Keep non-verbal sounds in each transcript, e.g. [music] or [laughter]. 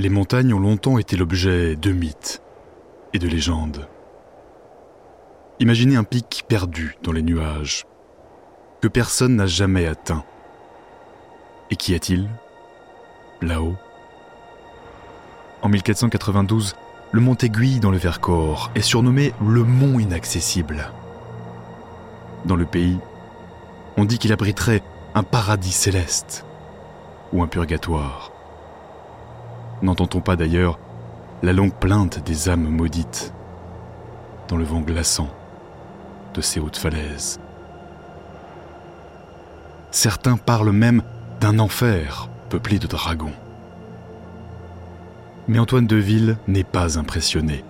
Les montagnes ont longtemps été l'objet de mythes et de légendes. Imaginez un pic perdu dans les nuages, que personne n'a jamais atteint. Et qu'y a-t-il Là-haut? En 1492, le mont Aiguille dans le Vercors est surnommé le mont inaccessible. Dans le pays, on dit qu'il abriterait un paradis céleste ou un purgatoire. N'entend-on pas d'ailleurs la longue plainte des âmes maudites dans le vent glaçant de ces hautes falaises? Certains parlent même d'un enfer peuplé de dragons. Mais Antoine de Ville n'est pas impressionné.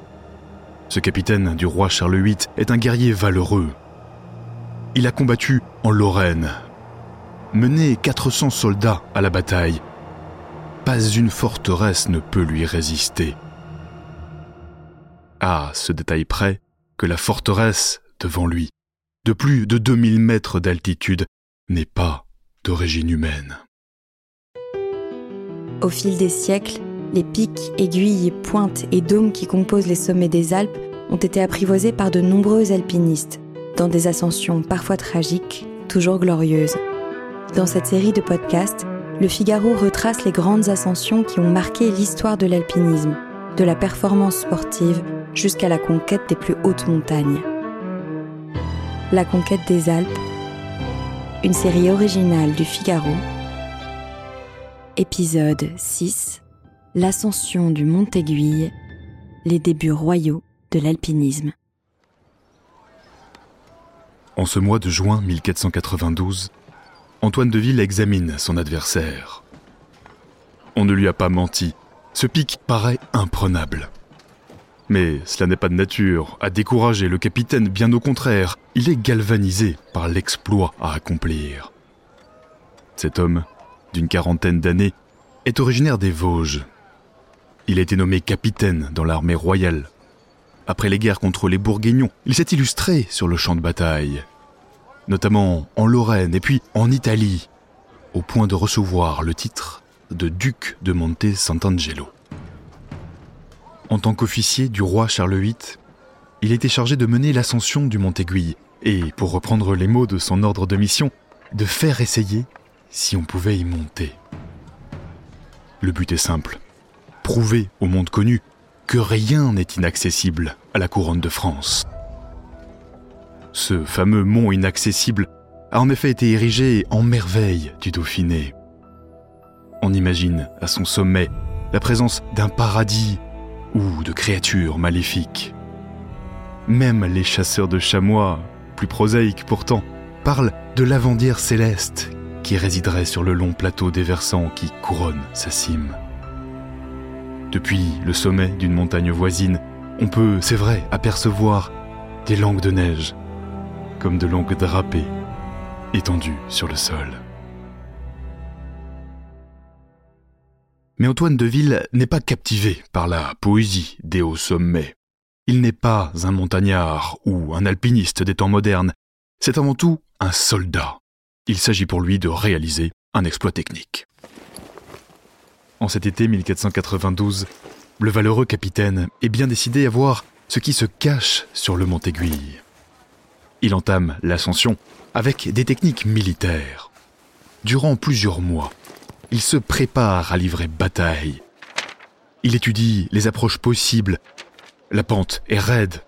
Ce capitaine du roi Charles VIII est un guerrier valeureux. Il a combattu en Lorraine, mené 400 soldats à la bataille pas une forteresse ne peut lui résister. À ce détail près que la forteresse, devant lui, de plus de 2000 mètres d'altitude, n'est pas d'origine humaine. Au fil des siècles, les pics, aiguilles, pointes et dômes qui composent les sommets des Alpes ont été apprivoisés par de nombreux alpinistes, dans des ascensions parfois tragiques, toujours glorieuses. Dans cette série de podcasts, le Figaro retrace les grandes ascensions qui ont marqué l'histoire de l'alpinisme, de la performance sportive jusqu'à la conquête des plus hautes montagnes. La conquête des Alpes, une série originale du Figaro. Épisode 6 L'ascension du Mont Aiguille, les débuts royaux de l'alpinisme. En ce mois de juin 1492, Antoine de Ville examine son adversaire. On ne lui a pas menti. Ce pic paraît imprenable. Mais cela n'est pas de nature à décourager le capitaine, bien au contraire, il est galvanisé par l'exploit à accomplir. Cet homme, d'une quarantaine d'années, est originaire des Vosges. Il a été nommé capitaine dans l'armée royale. Après les guerres contre les Bourguignons, il s'est illustré sur le champ de bataille notamment en Lorraine et puis en Italie, au point de recevoir le titre de duc de Monte Sant'Angelo. En tant qu'officier du roi Charles VIII, il était chargé de mener l'ascension du Mont Aiguille et, pour reprendre les mots de son ordre de mission, de faire essayer si on pouvait y monter. Le but est simple, prouver au monde connu que rien n'est inaccessible à la couronne de France. Ce fameux mont inaccessible a en effet été érigé en merveille du Dauphiné. On imagine à son sommet la présence d'un paradis ou de créatures maléfiques. Même les chasseurs de chamois, plus prosaïques pourtant, parlent de l'avendière céleste qui résiderait sur le long plateau des versants qui couronne sa cime. Depuis le sommet d'une montagne voisine, on peut, c'est vrai, apercevoir des langues de neige comme de longues drapées étendues sur le sol. Mais Antoine de Ville n'est pas captivé par la poésie des hauts sommets. Il n'est pas un montagnard ou un alpiniste des temps modernes, c'est avant tout un soldat. Il s'agit pour lui de réaliser un exploit technique. En cet été 1492, le valeureux capitaine est bien décidé à voir ce qui se cache sur le mont Aiguille. Il entame l'ascension avec des techniques militaires. Durant plusieurs mois, il se prépare à livrer bataille. Il étudie les approches possibles. La pente est raide,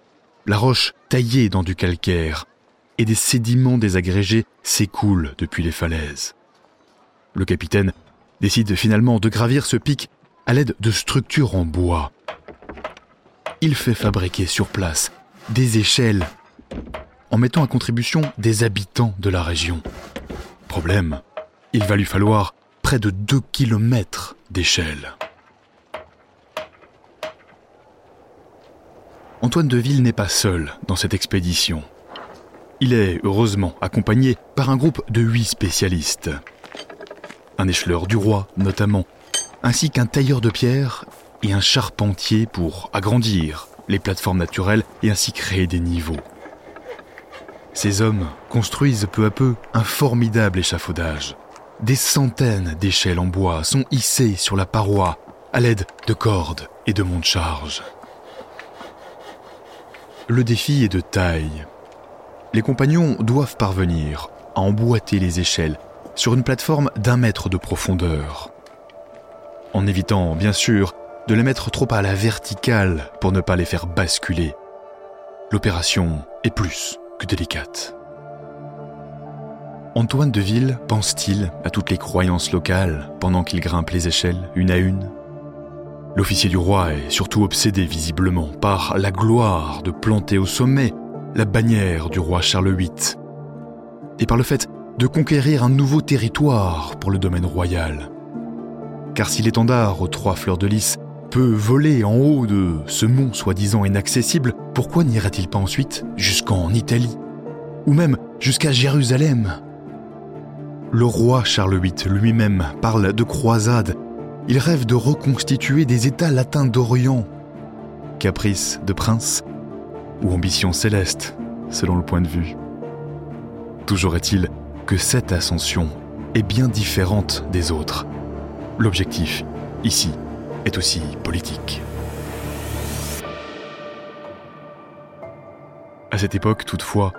la roche taillée dans du calcaire, et des sédiments désagrégés s'écoulent depuis les falaises. Le capitaine décide finalement de gravir ce pic à l'aide de structures en bois. Il fait fabriquer sur place des échelles en mettant à contribution des habitants de la région. Problème, il va lui falloir près de 2 km d'échelle. Antoine de Ville n'est pas seul dans cette expédition. Il est heureusement accompagné par un groupe de huit spécialistes. Un écheleur du roi notamment, ainsi qu'un tailleur de pierre et un charpentier pour agrandir les plateformes naturelles et ainsi créer des niveaux. Ces hommes construisent peu à peu un formidable échafaudage. Des centaines d'échelles en bois sont hissées sur la paroi à l'aide de cordes et de monts de charge. Le défi est de taille. Les compagnons doivent parvenir à emboîter les échelles sur une plateforme d'un mètre de profondeur. En évitant, bien sûr, de les mettre trop à la verticale pour ne pas les faire basculer. L'opération est plus délicate. Antoine de Ville pense-t-il à toutes les croyances locales pendant qu'il grimpe les échelles une à une? L'officier du roi est surtout obsédé visiblement par la gloire de planter au sommet la bannière du roi Charles VIII et par le fait de conquérir un nouveau territoire pour le domaine royal. Car si l'étendard aux trois fleurs de lys peut voler en haut de ce mont soi-disant inaccessible, pourquoi n'irait-il pas ensuite jusqu'en Italie Ou même jusqu'à Jérusalem? Le roi Charles VIII lui-même parle de croisade. Il rêve de reconstituer des États latins d'Orient. Caprice de prince ou ambition céleste, selon le point de vue. Toujours est-il que cette ascension est bien différente des autres. L'objectif, ici, est aussi politique. Cette époque, toutefois,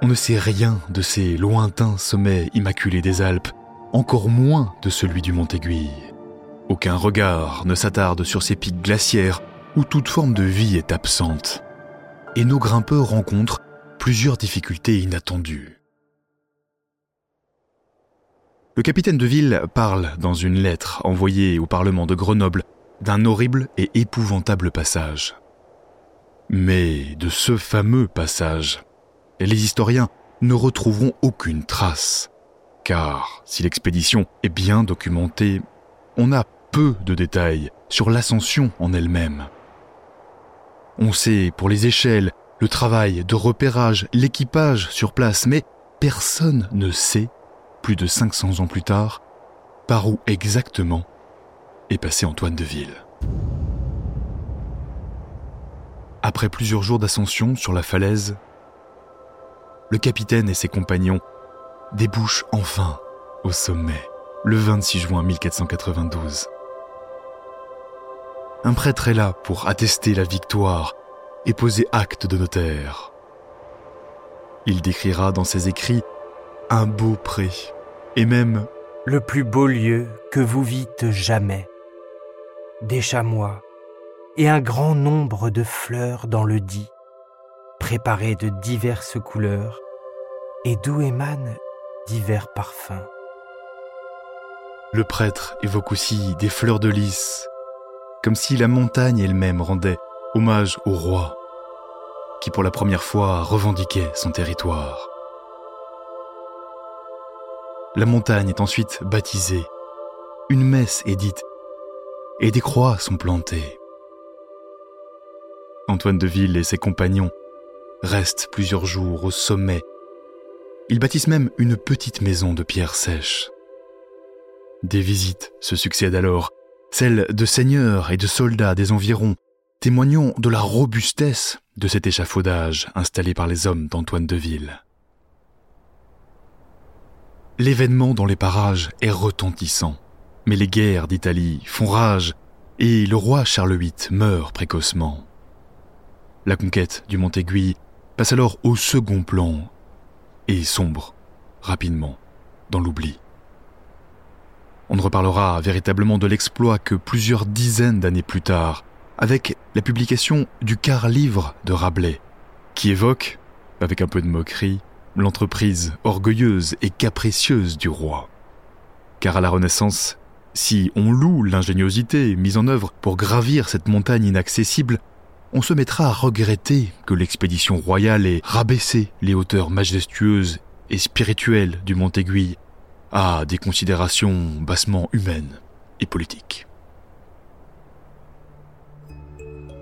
on ne sait rien de ces lointains sommets immaculés des Alpes, encore moins de celui du Mont-Aiguille. Aucun regard ne s'attarde sur ces pics glaciaires où toute forme de vie est absente. Et nos grimpeurs rencontrent plusieurs difficultés inattendues. Le capitaine de ville parle dans une lettre envoyée au Parlement de Grenoble d'un horrible et épouvantable passage. Mais de ce fameux passage, les historiens ne retrouveront aucune trace, car si l'expédition est bien documentée, on a peu de détails sur l'ascension en elle-même. On sait pour les échelles, le travail de repérage, l'équipage sur place, mais personne ne sait, plus de 500 ans plus tard, par où exactement est passé Antoine de Ville. Après plusieurs jours d'ascension sur la falaise, le capitaine et ses compagnons débouchent enfin au sommet le 26 juin 1492. Un prêtre est là pour attester la victoire et poser acte de notaire. Il décrira dans ses écrits un beau pré et même le plus beau lieu que vous vîtes jamais des chamois et un grand nombre de fleurs dans le dit, préparées de diverses couleurs et d'où émanent divers parfums. Le prêtre évoque aussi des fleurs de lys, comme si la montagne elle-même rendait hommage au roi, qui pour la première fois revendiquait son territoire. La montagne est ensuite baptisée, une messe est dite et des croix sont plantées. Antoine de Ville et ses compagnons restent plusieurs jours au sommet. Ils bâtissent même une petite maison de pierre sèche. Des visites se succèdent alors, celles de seigneurs et de soldats des environs, témoignant de la robustesse de cet échafaudage installé par les hommes d'Antoine de Ville. L'événement dans les parages est retentissant. Mais les guerres d'Italie font rage et le roi Charles VIII meurt précocement. La conquête du Mont-Aiguille passe alors au second plan et sombre rapidement dans l'oubli. On ne reparlera véritablement de l'exploit que plusieurs dizaines d'années plus tard, avec la publication du quart livre de Rabelais, qui évoque, avec un peu de moquerie, l'entreprise orgueilleuse et capricieuse du roi. Car à la Renaissance, si on loue l'ingéniosité mise en œuvre pour gravir cette montagne inaccessible, on se mettra à regretter que l'expédition royale ait rabaissé les hauteurs majestueuses et spirituelles du Mont Aiguille à des considérations bassement humaines et politiques.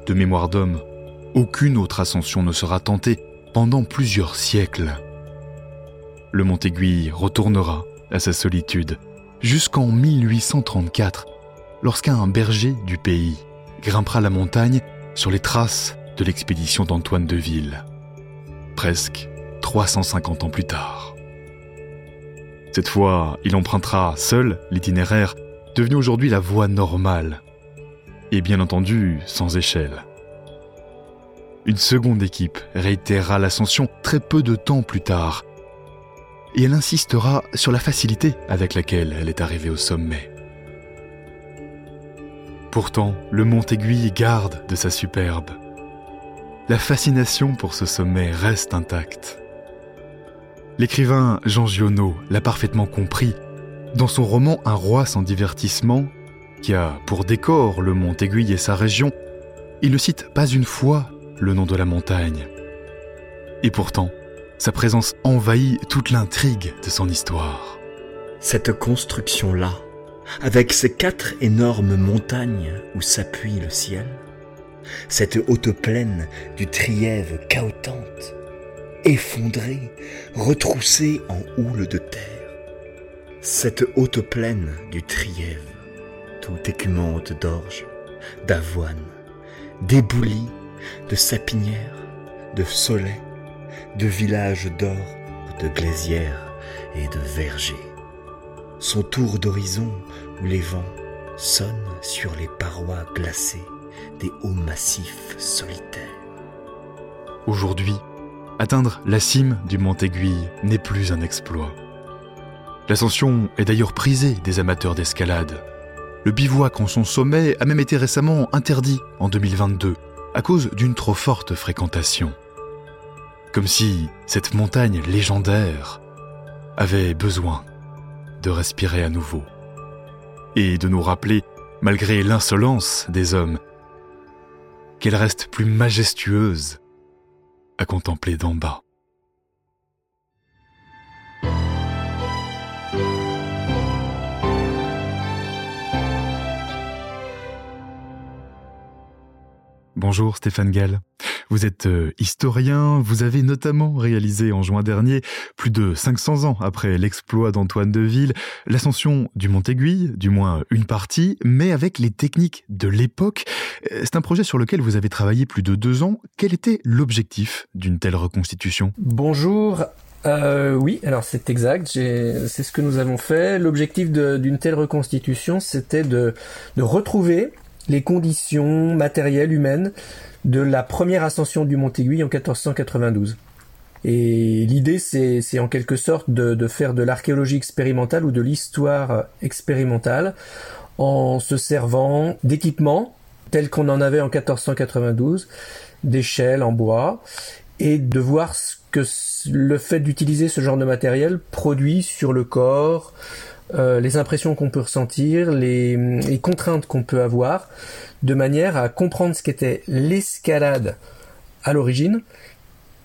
De mémoire d'homme, aucune autre ascension ne sera tentée pendant plusieurs siècles. Le Mont Aiguille retournera à sa solitude jusqu'en 1834, lorsqu'un berger du pays grimpera la montagne sur les traces de l'expédition d'Antoine de Ville, presque 350 ans plus tard. Cette fois, il empruntera seul l'itinéraire devenu aujourd'hui la voie normale, et bien entendu sans échelle. Une seconde équipe réitérera l'ascension très peu de temps plus tard, et elle insistera sur la facilité avec laquelle elle est arrivée au sommet. Pourtant, le mont Aiguille garde de sa superbe. La fascination pour ce sommet reste intacte. L'écrivain Jean Giono l'a parfaitement compris dans son roman Un roi sans divertissement, qui a pour décor le mont Aiguille et sa région. Il ne cite pas une fois le nom de la montagne. Et pourtant, sa présence envahit toute l'intrigue de son histoire. Cette construction-là, avec ces quatre énormes montagnes où s'appuie le ciel, cette haute plaine du Trièves chaotante, effondrée, retroussée en houle de terre, cette haute plaine du Trièves, tout écumante d'orge, d'avoine, d'éboulis, de sapinières, de soleil, de villages d'or, de glaisières et de vergers. Son tour d'horizon où les vents sonnent sur les parois glacées des hauts massifs solitaires. Aujourd'hui, atteindre la cime du Mont Aiguille n'est plus un exploit. L'ascension est d'ailleurs prisée des amateurs d'escalade. Le bivouac en son sommet a même été récemment interdit en 2022 à cause d'une trop forte fréquentation. Comme si cette montagne légendaire avait besoin de respirer à nouveau et de nous rappeler, malgré l'insolence des hommes, qu'elle reste plus majestueuse à contempler d'en bas. Bonjour Stéphane Gall. Vous êtes euh, historien, vous avez notamment réalisé en juin dernier, plus de 500 ans après l'exploit d'Antoine de Ville, l'ascension du Mont Aiguille, du moins une partie, mais avec les techniques de l'époque. Euh, c'est un projet sur lequel vous avez travaillé plus de deux ans. Quel était l'objectif d'une telle reconstitution? Bonjour, euh, oui, alors c'est exact, c'est ce que nous avons fait. L'objectif d'une telle reconstitution, c'était de, de retrouver les conditions matérielles humaines de la première ascension du Mont Aiguille en 1492. Et l'idée, c'est en quelque sorte de, faire de l'archéologie expérimentale ou de l'histoire expérimentale en se servant d'équipements tels qu'on en avait en 1492, d'échelles en bois, et de voir ce que le fait d'utiliser ce genre de matériel produit sur le corps, euh, les impressions qu'on peut ressentir, les, contraintes qu'on peut avoir, de manière à comprendre ce qu'était l'escalade à l'origine,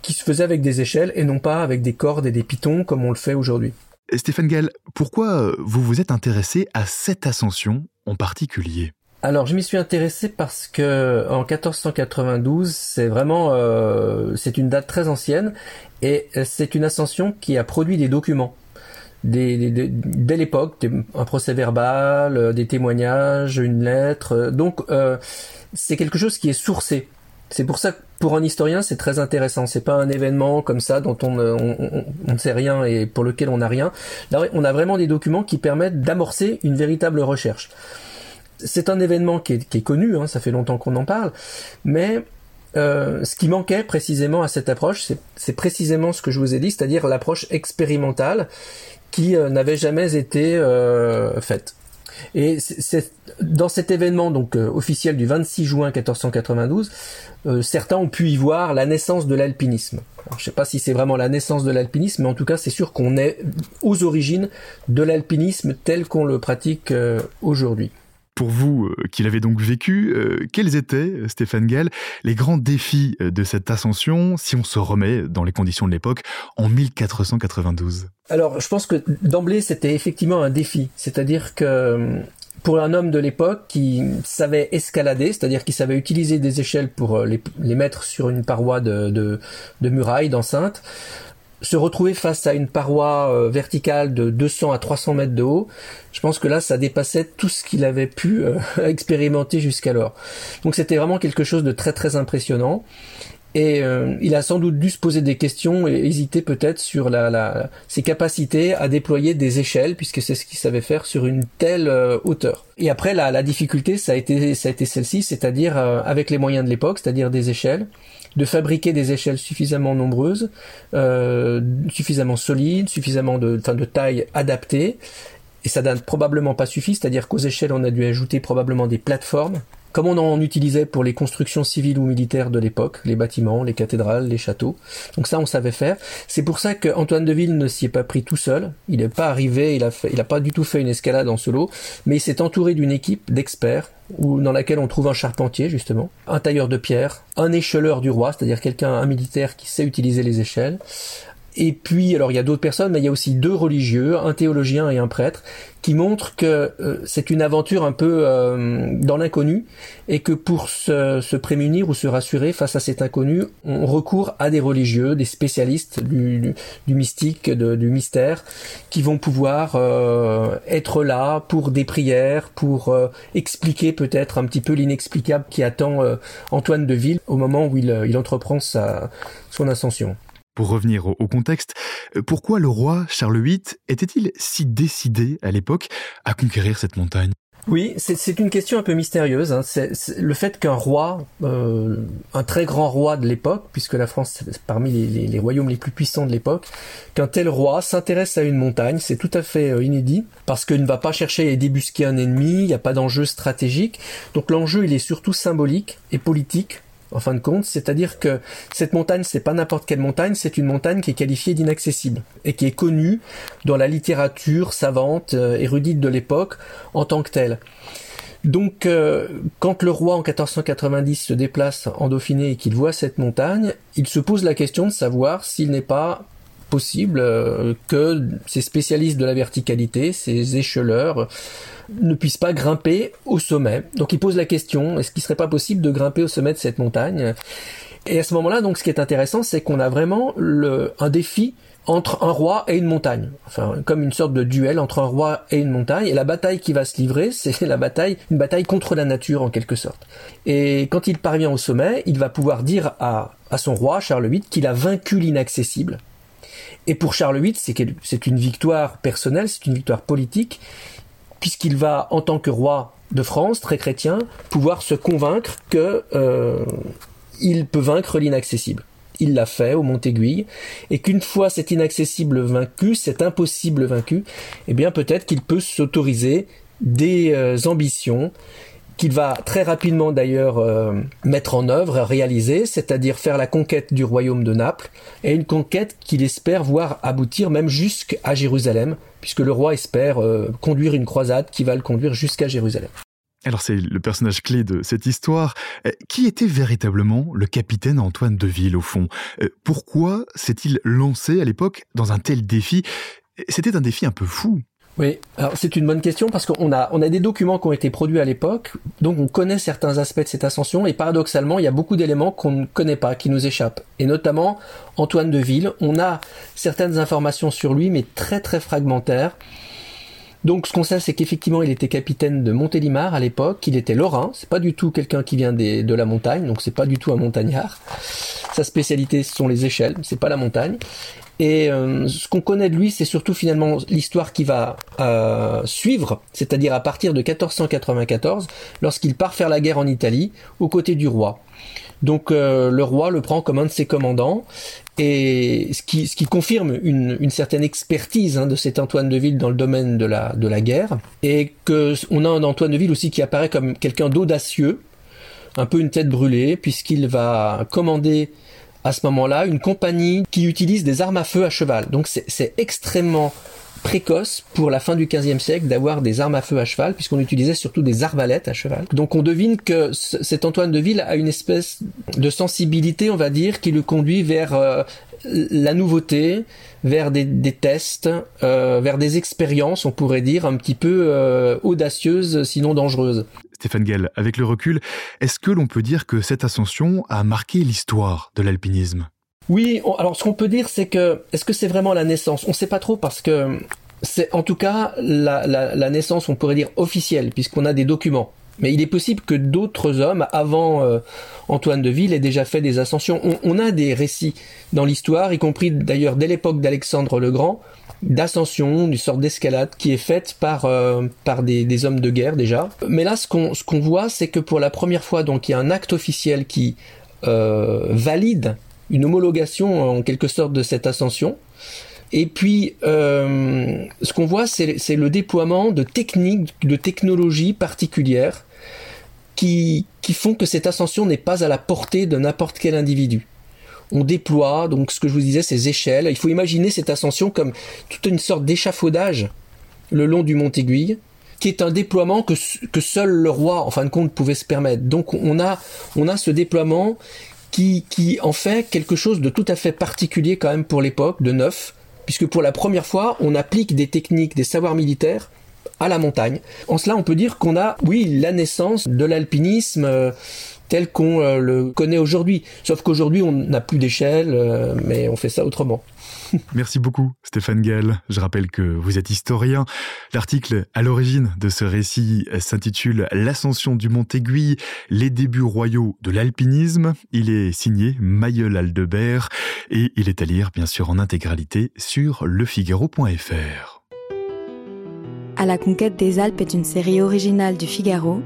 qui se faisait avec des échelles et non pas avec des cordes et des pitons comme on le fait aujourd'hui. Stéphane Gall, pourquoi vous vous êtes intéressé à cette ascension en particulier? Alors je m'y suis intéressé parce que en 1492 c'est vraiment euh, c'est une date très ancienne et c'est une ascension qui a produit des documents des, dès l'époque, un procès verbal, euh, des témoignages, une lettre. Euh, donc euh, c'est quelque chose qui est sourcé. C'est pour ça que pour un historien c'est très intéressant. C'est pas un événement comme ça dont on, ne sait rien et pour lequel on n'a rien. Là on a vraiment des documents qui permettent d'amorcer une véritable recherche. C'est un événement qui est, connu, hein, ça fait longtemps qu'on en parle, mais ce qui manquait précisément à cette approche, c'est précisément ce que je vous ai dit, c'est-à-dire l'approche expérimentale qui euh, n'avait jamais été euh, faite. Et dans cet événement donc euh, officiel du 26 juin 1492, certains ont pu y voir la naissance de l'alpinisme. Je ne sais pas si c'est vraiment la naissance de l'alpinisme, mais en tout cas c'est sûr qu'on est aux origines de l'alpinisme tel qu'on le pratique aujourd'hui. Pour vous, euh, qui l'avez donc vécu, euh, quels étaient, Stéphane Gall, les grands défis euh, de cette ascension, si on se remet dans les conditions de l'époque, en 1492 Alors, je pense que d'emblée, c'était effectivement un défi. C'est-à-dire que pour un homme de l'époque qui savait escalader, c'est-à-dire qui savait utiliser des échelles pour euh, les, mettre sur une paroi de muraille, d'enceinte, se retrouver face à une paroi euh, verticale de 200 à 300 mètres de haut, je pense que là, ça dépassait tout ce qu'il avait pu euh, [laughs] expérimenter jusqu'alors. Donc c'était vraiment quelque chose de très très impressionnant. Et euh, il a sans doute dû se poser des questions et hésiter peut-être sur la, la, ses capacités à déployer des échelles, puisque c'est ce qu'il savait faire sur une telle hauteur. Et après, la, la, difficulté, ça a été, ça a été celle-ci, c'est-à-dire avec les moyens de l'époque, c'est-à-dire des échelles, de fabriquer des échelles suffisamment nombreuses, euh, suffisamment solides, suffisamment de, de taille adaptée. Et ça n'a probablement pas suffi, c'est-à-dire qu'aux échelles, on a dû ajouter probablement des plateformes comme on en utilisait pour les constructions civiles ou militaires de l'époque, les bâtiments, les cathédrales, les châteaux. Donc ça, on savait faire. C'est pour ça qu'Antoine de Ville ne s'y est pas pris tout seul. Il n'est pas arrivé, il a, il a pas du tout fait une escalade en solo, mais il s'est entouré d'une équipe d'experts ou dans laquelle on trouve un charpentier justement, un tailleur de pierre, un écheleur du roi, c'est-à-dire quelqu'un, un militaire qui sait utiliser les échelles, et puis, alors il y a d'autres personnes, mais il y a aussi deux religieux, un théologien et un prêtre, qui montrent que euh, c'est une aventure un peu euh, dans l'inconnu, et que pour se, prémunir ou se rassurer face à cet inconnu, on recourt à des religieux, des spécialistes du, mystique, du mystère, qui vont pouvoir euh, être là pour des prières, pour expliquer peut-être un petit peu l'inexplicable qui attend Antoine de Ville au moment où il, il entreprend sa, son ascension. Pour revenir au, contexte, euh, pourquoi le roi Charles VIII était-il si décidé à l'époque à conquérir cette montagne? Oui, c'est une question un peu mystérieuse. Hein. Le fait qu'un roi, euh, un très grand roi de l'époque, puisque la France est parmi les, royaumes les plus puissants de l'époque, qu'un tel roi s'intéresse à une montagne, c'est tout à fait euh, inédit, parce qu'il ne va pas chercher à débusquer un ennemi, il n'y a pas d'enjeu stratégique. Donc l'enjeu, il est surtout symbolique et politique en fin de compte, c'est-à-dire que cette montagne, c'est pas n'importe quelle montagne, c'est une montagne qui est qualifiée d'inaccessible et qui est connue dans la littérature savante, euh, érudite de l'époque en tant que telle. Donc, euh, quand le roi en 1490 se déplace en Dauphiné et qu'il voit cette montagne, il se pose la question de savoir s'il n'est pas possible euh, que ces spécialistes de la verticalité, ces écheleurs, ne puissent pas grimper au sommet. Donc il pose la question, est-ce qu'il serait pas possible de grimper au sommet de cette montagne? Et à ce moment-là, donc ce qui est intéressant, c'est qu'on a vraiment le, un défi entre un roi et une montagne. Enfin, comme une sorte de duel entre un roi et une montagne. Et la bataille qui va se livrer, [laughs] c'est la bataille, une bataille contre la nature en quelque sorte. Et quand il parvient au sommet, il va pouvoir dire à, à son roi, Charles VIII, qu'il a vaincu l'inaccessible et pour Charles VIII, c'est une victoire personnelle, c'est une victoire politique, puisqu'il va, en tant que roi de France, très chrétien, pouvoir se convaincre que euh, il peut vaincre l'inaccessible. Il l'a fait au Mont-Aiguille, et qu'une fois cet inaccessible vaincu, cet impossible vaincu, eh bien peut-être qu'il peut s'autoriser des euh, ambitions qu'il va très rapidement d'ailleurs euh, mettre en œuvre, réaliser, c'est-à-dire faire la conquête du royaume de Naples, et une conquête qu'il espère voir aboutir même jusqu'à Jérusalem, puisque le roi espère euh, conduire une croisade qui va le conduire jusqu'à Jérusalem. Alors c'est le personnage clé de cette histoire. Euh, qui était véritablement le capitaine Antoine de Ville au fond? Pourquoi s'est-il lancé à l'époque dans un tel défi? C'était un défi un peu fou. Oui, alors c'est une bonne question parce qu'on a on a des documents qui ont été produits à l'époque, donc on connaît certains aspects de cette ascension et paradoxalement il y a beaucoup d'éléments qu'on ne connaît pas, qui nous échappent. Et notamment Antoine de Ville, on a certaines informations sur lui mais très très fragmentaires. Donc ce qu'on sait c'est qu'effectivement il était capitaine de Montélimar à l'époque, qu'il était lorrain, c'est pas du tout quelqu'un qui vient de la montagne, donc c'est pas du tout un montagnard. Sa spécialité ce sont les échelles, c'est pas la montagne. Et euh, ce qu'on connaît de lui, c'est surtout finalement l'histoire qui va euh, suivre, c'est-à-dire à partir de 1494, lorsqu'il part faire la guerre en Italie aux côtés du roi. Donc euh, le roi le prend comme un de ses commandants, et ce qui, ce qui confirme une, une certaine expertise hein, de cet Antoine de Ville dans le domaine de la, de la guerre, et que on a un Antoine de Ville aussi qui apparaît comme quelqu'un d'audacieux, un peu une tête brûlée, puisqu'il va commander à ce moment-là une compagnie qui utilise des armes à feu à cheval. Donc c'est extrêmement précoce pour la fin du XVe siècle d'avoir des armes à feu à cheval, puisqu'on utilisait surtout des arbalètes à cheval. Donc on devine que cet Antoine de Ville a une espèce de sensibilité, on va dire, qui le conduit vers euh, la nouveauté, vers des, tests, euh, vers des expériences, on pourrait dire, un petit peu euh, audacieuses, sinon dangereuses. Stéphane Gell, avec le recul, est-ce que l'on peut dire que cette ascension a marqué l'histoire de l'alpinisme? Oui, alors ce qu'on peut dire, c'est que, est-ce que c'est vraiment la naissance? On ne sait pas trop parce que c'est en tout cas la, naissance, on pourrait dire, officielle, puisqu'on a des documents. Mais il est possible que d'autres hommes, avant euh, Antoine de Ville, aient déjà fait des ascensions. On, a des récits dans l'histoire, y compris d'ailleurs dès l'époque d'Alexandre le Grand, d'ascension, d'une sorte d'escalade qui est faite par euh, par des, hommes de guerre déjà. Mais là, ce qu'on ce voit, c'est que pour la première fois, donc il y a un acte officiel qui euh, valide une homologation en quelque sorte de cette ascension. Et puis, ce qu'on voit, c'est le déploiement de techniques, de technologies particulières qui, font que cette ascension n'est pas à la portée de n'importe quel individu. On déploie, donc ce que je vous disais, ces échelles. Il faut imaginer cette ascension comme toute une sorte d'échafaudage le long du mont Aiguille, qui est un déploiement que, que seul le roi, en fin de compte, pouvait se permettre. Donc on a, on a ce déploiement qui, qui en fait quelque chose de tout à fait particulier quand même pour l'époque, de neuf, puisque pour la première fois, on applique des techniques, des savoirs militaires à la montagne. En cela, on peut dire qu'on a, oui, la naissance de l'alpinisme euh, tel qu'on euh, le connaît aujourd'hui. Sauf qu'aujourd'hui, on n'a plus d'échelle, euh, mais on fait ça autrement. [laughs] Merci beaucoup, Stéphane Gall. Je rappelle que vous êtes historien. L'article à l'origine de ce récit s'intitule L'ascension du Mont Aiguille, les débuts royaux de l'alpinisme. Il est signé Mayol Aldebert et il est à lire, bien sûr, en intégralité sur lefigaro.fr. À la conquête des Alpes est une série originale du Figaro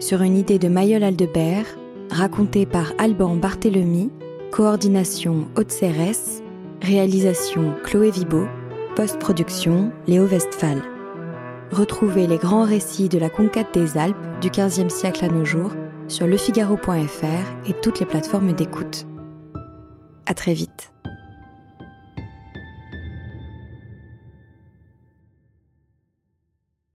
sur une idée de Mayol Aldebert, racontée par Alban Barthélemy, coordination Haute-Cérès, réalisation Chloé Vibo, post-production Léo Westphal. Retrouvez les grands récits de la conquête des Alpes du XVe siècle à nos jours sur lefigaro.fr et toutes les plateformes d'écoute. À très vite.